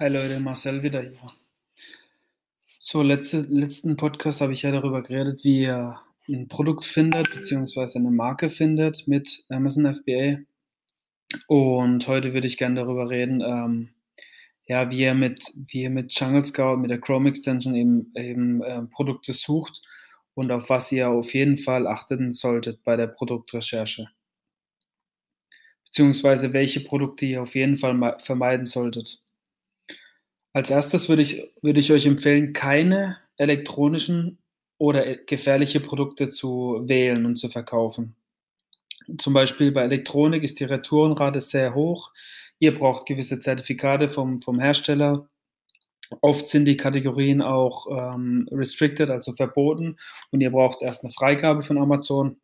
Hi Leute, Marcel wieder hier. So, letzte, letzten Podcast habe ich ja darüber geredet, wie ihr ein Produkt findet, beziehungsweise eine Marke findet mit Amazon FBA. Und heute würde ich gerne darüber reden, ähm, ja, wie ihr mit, wie ihr mit Jungle Scout, mit der Chrome Extension eben, eben äh, Produkte sucht und auf was ihr auf jeden Fall achten solltet bei der Produktrecherche. Beziehungsweise welche Produkte ihr auf jeden Fall vermeiden solltet. Als erstes würde ich, würde ich euch empfehlen, keine elektronischen oder e, gefährliche Produkte zu wählen und zu verkaufen. Zum Beispiel bei Elektronik ist die Retourenrate sehr hoch. Ihr braucht gewisse Zertifikate vom, vom Hersteller. Oft sind die Kategorien auch ähm, restricted, also verboten, und ihr braucht erst eine Freigabe von Amazon.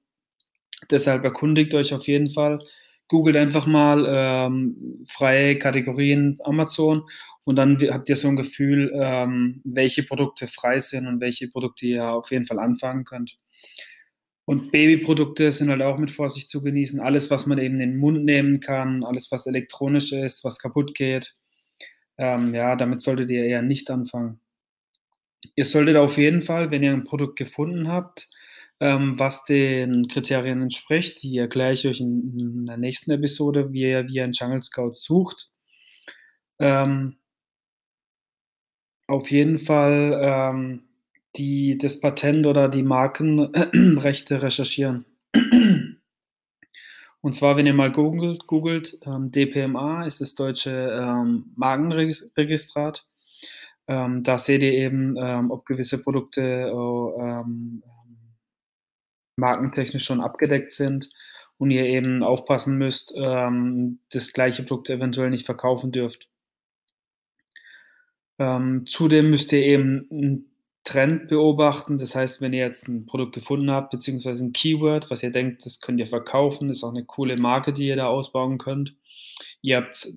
Deshalb erkundigt euch auf jeden Fall. Googelt einfach mal ähm, freie Kategorien Amazon und dann habt ihr so ein Gefühl, ähm, welche Produkte frei sind und welche Produkte ihr auf jeden Fall anfangen könnt. Und Babyprodukte sind halt auch mit Vorsicht zu genießen. Alles, was man eben in den Mund nehmen kann, alles, was elektronisch ist, was kaputt geht, ähm, ja, damit solltet ihr eher nicht anfangen. Ihr solltet auf jeden Fall, wenn ihr ein Produkt gefunden habt, ähm, was den Kriterien entspricht, die erkläre ich euch in, in der nächsten Episode, wie ihr, wie ihr einen Jungle Scout sucht. Ähm, auf jeden Fall ähm, die, das Patent oder die Markenrechte recherchieren. Und zwar, wenn ihr mal googelt, googelt ähm, DPMA ist das deutsche ähm, Markenregistrat. Ähm, da seht ihr eben, ähm, ob gewisse Produkte oh, ähm, markentechnisch schon abgedeckt sind und ihr eben aufpassen müsst, ähm, das gleiche Produkt eventuell nicht verkaufen dürft. Ähm, zudem müsst ihr eben einen Trend beobachten. Das heißt, wenn ihr jetzt ein Produkt gefunden habt, beziehungsweise ein Keyword, was ihr denkt, das könnt ihr verkaufen, ist auch eine coole Marke, die ihr da ausbauen könnt. Ihr habt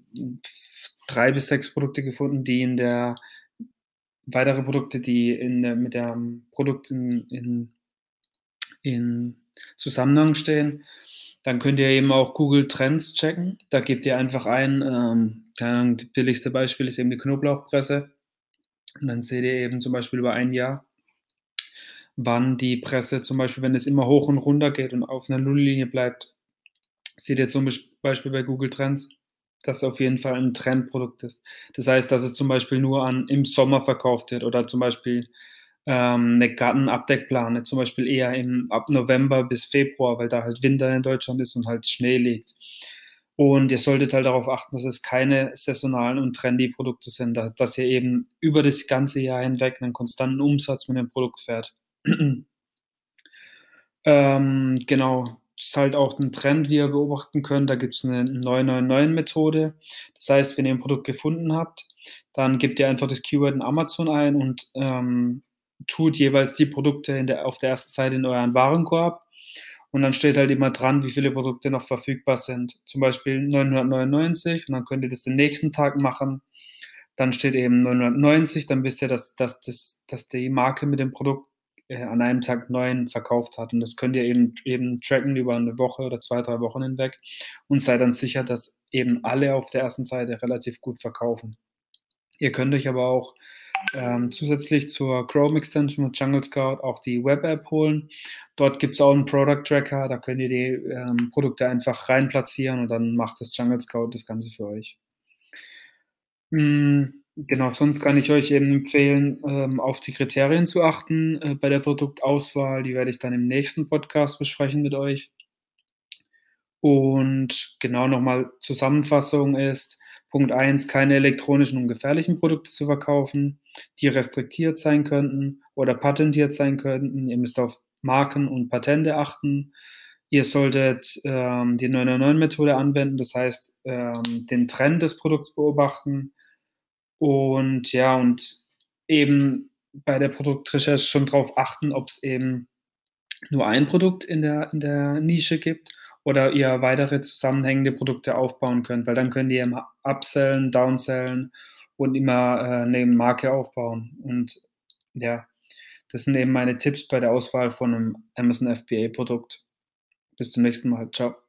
drei bis sechs Produkte gefunden, die in der weitere Produkte, die in der, mit dem Produkt in, in, in Zusammenhang stehen. Dann könnt ihr eben auch Google Trends checken. Da gebt ihr einfach ein, ähm, das billigste Beispiel ist eben die Knoblauchpresse. Und dann seht ihr eben zum Beispiel über ein Jahr, wann die Presse zum Beispiel, wenn es immer hoch und runter geht und auf einer Nulllinie bleibt, seht ihr zum Beispiel bei Google Trends, dass es auf jeden Fall ein Trendprodukt ist. Das heißt, dass es zum Beispiel nur an, im Sommer verkauft wird oder zum Beispiel ähm, eine Gartenabdeckplane, zum Beispiel eher im, ab November bis Februar, weil da halt Winter in Deutschland ist und halt Schnee liegt. Und ihr solltet halt darauf achten, dass es keine saisonalen und trendy Produkte sind, dass, ihr eben über das ganze Jahr hinweg einen konstanten Umsatz mit dem Produkt fährt. ähm, genau, das ist halt auch ein Trend, wie ihr beobachten könnt. Da gibt es eine 999-Methode. Das heißt, wenn ihr ein Produkt gefunden habt, dann gebt ihr einfach das Keyword in Amazon ein und ähm, tut jeweils die Produkte der, auf der ersten Seite in euren Warenkorb. Und dann steht halt immer dran, wie viele Produkte noch verfügbar sind. Zum Beispiel 999 und dann könnt ihr das den nächsten Tag machen. Dann steht eben 990, dann wisst ihr, dass, dass, dass, dass die Marke mit dem Produkt äh, an einem Tag neun verkauft hat. Und das könnt ihr eben, eben tracken über eine Woche oder zwei, drei Wochen hinweg und seid dann sicher, dass eben alle auf der ersten Seite relativ gut verkaufen. Ihr könnt euch aber auch ähm, zusätzlich zur Chrome Extension mit Jungle Scout auch die Web-App holen. Dort gibt es auch einen Product Tracker, da könnt ihr die ähm, Produkte einfach rein platzieren und dann macht das Jungle Scout das Ganze für euch. Mhm, genau, sonst kann ich euch eben empfehlen, ähm, auf die Kriterien zu achten äh, bei der Produktauswahl. Die werde ich dann im nächsten Podcast besprechen mit euch. Und genau nochmal Zusammenfassung ist, Punkt 1, keine elektronischen und gefährlichen Produkte zu verkaufen, die restriktiert sein könnten oder patentiert sein könnten. Ihr müsst auf Marken und Patente achten. Ihr solltet ähm, die 999-Methode anwenden, das heißt ähm, den Trend des Produkts beobachten und ja, und eben bei der Produktrecherche schon darauf achten, ob es eben nur ein Produkt in der, in der Nische gibt oder ihr weitere zusammenhängende Produkte aufbauen könnt, weil dann könnt ihr immer upsellen, downsellen und immer äh, eine Marke aufbauen. Und ja, das sind eben meine Tipps bei der Auswahl von einem Amazon FBA Produkt. Bis zum nächsten Mal. Ciao.